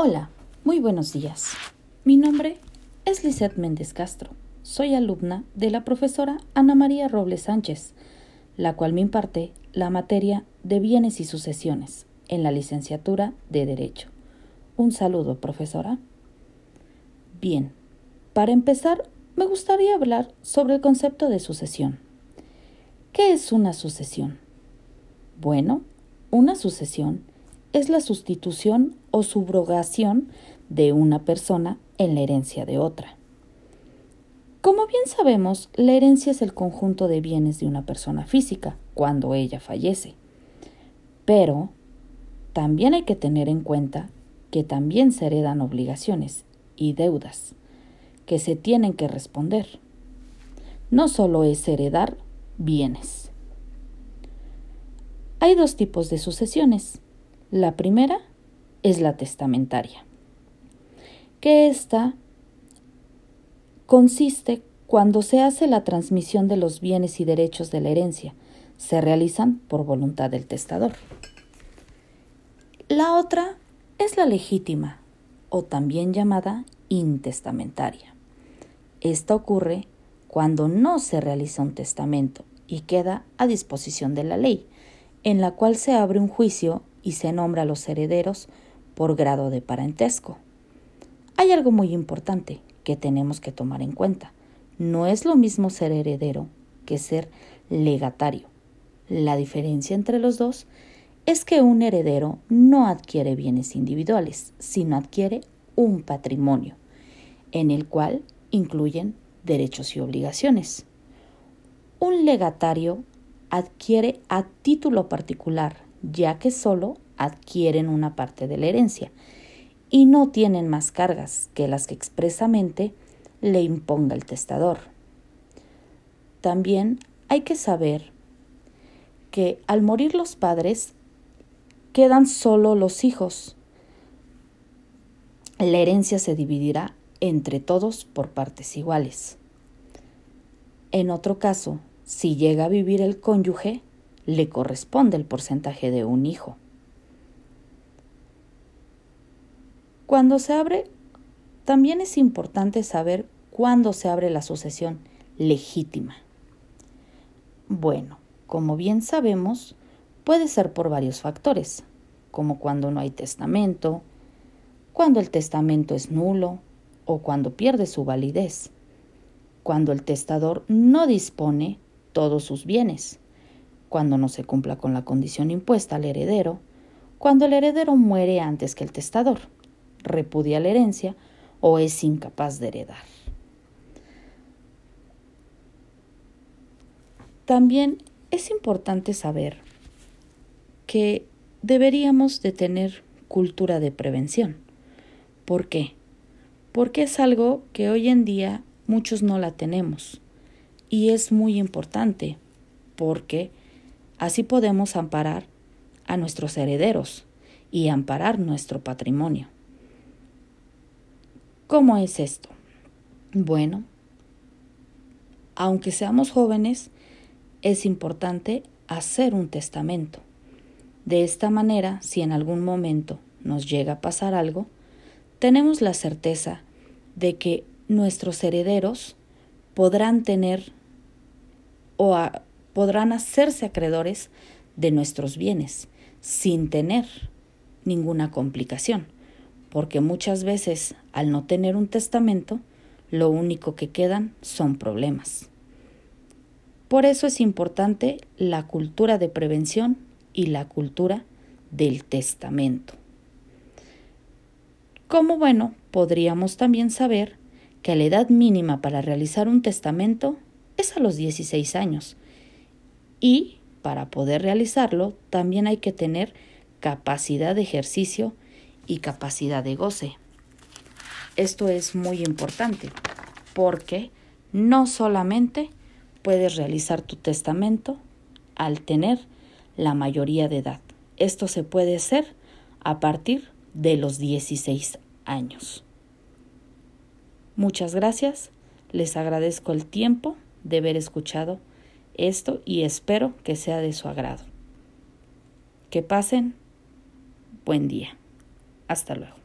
Hola, muy buenos días. Mi nombre es Lisette Méndez Castro. Soy alumna de la profesora Ana María Robles Sánchez, la cual me imparte la materia de bienes y sucesiones en la licenciatura de Derecho. Un saludo, profesora. Bien, para empezar, me gustaría hablar sobre el concepto de sucesión. ¿Qué es una sucesión? Bueno, una sucesión es la sustitución o subrogación de una persona en la herencia de otra. Como bien sabemos, la herencia es el conjunto de bienes de una persona física cuando ella fallece. Pero también hay que tener en cuenta que también se heredan obligaciones y deudas que se tienen que responder. No solo es heredar bienes. Hay dos tipos de sucesiones. La primera es la testamentaria, que esta consiste cuando se hace la transmisión de los bienes y derechos de la herencia. Se realizan por voluntad del testador. La otra es la legítima, o también llamada intestamentaria. Esta ocurre cuando no se realiza un testamento y queda a disposición de la ley, en la cual se abre un juicio y se nombra a los herederos por grado de parentesco. Hay algo muy importante que tenemos que tomar en cuenta. No es lo mismo ser heredero que ser legatario. La diferencia entre los dos es que un heredero no adquiere bienes individuales, sino adquiere un patrimonio, en el cual incluyen derechos y obligaciones. Un legatario adquiere a título particular, ya que solo adquieren una parte de la herencia y no tienen más cargas que las que expresamente le imponga el testador. También hay que saber que al morir los padres quedan solo los hijos. La herencia se dividirá entre todos por partes iguales. En otro caso, si llega a vivir el cónyuge, le corresponde el porcentaje de un hijo. Cuando se abre, también es importante saber cuándo se abre la sucesión legítima. Bueno, como bien sabemos, puede ser por varios factores, como cuando no hay testamento, cuando el testamento es nulo o cuando pierde su validez, cuando el testador no dispone todos sus bienes, cuando no se cumpla con la condición impuesta al heredero, cuando el heredero muere antes que el testador repudia la herencia o es incapaz de heredar. También es importante saber que deberíamos de tener cultura de prevención. ¿Por qué? Porque es algo que hoy en día muchos no la tenemos y es muy importante porque así podemos amparar a nuestros herederos y amparar nuestro patrimonio. ¿Cómo es esto? Bueno, aunque seamos jóvenes, es importante hacer un testamento. De esta manera, si en algún momento nos llega a pasar algo, tenemos la certeza de que nuestros herederos podrán tener o podrán hacerse acreedores de nuestros bienes sin tener ninguna complicación porque muchas veces al no tener un testamento, lo único que quedan son problemas. Por eso es importante la cultura de prevención y la cultura del testamento. Como bueno, podríamos también saber que la edad mínima para realizar un testamento es a los 16 años y para poder realizarlo también hay que tener capacidad de ejercicio y capacidad de goce. Esto es muy importante porque no solamente puedes realizar tu testamento al tener la mayoría de edad. Esto se puede hacer a partir de los 16 años. Muchas gracias. Les agradezco el tiempo de haber escuchado esto y espero que sea de su agrado. Que pasen buen día. Hasta luego.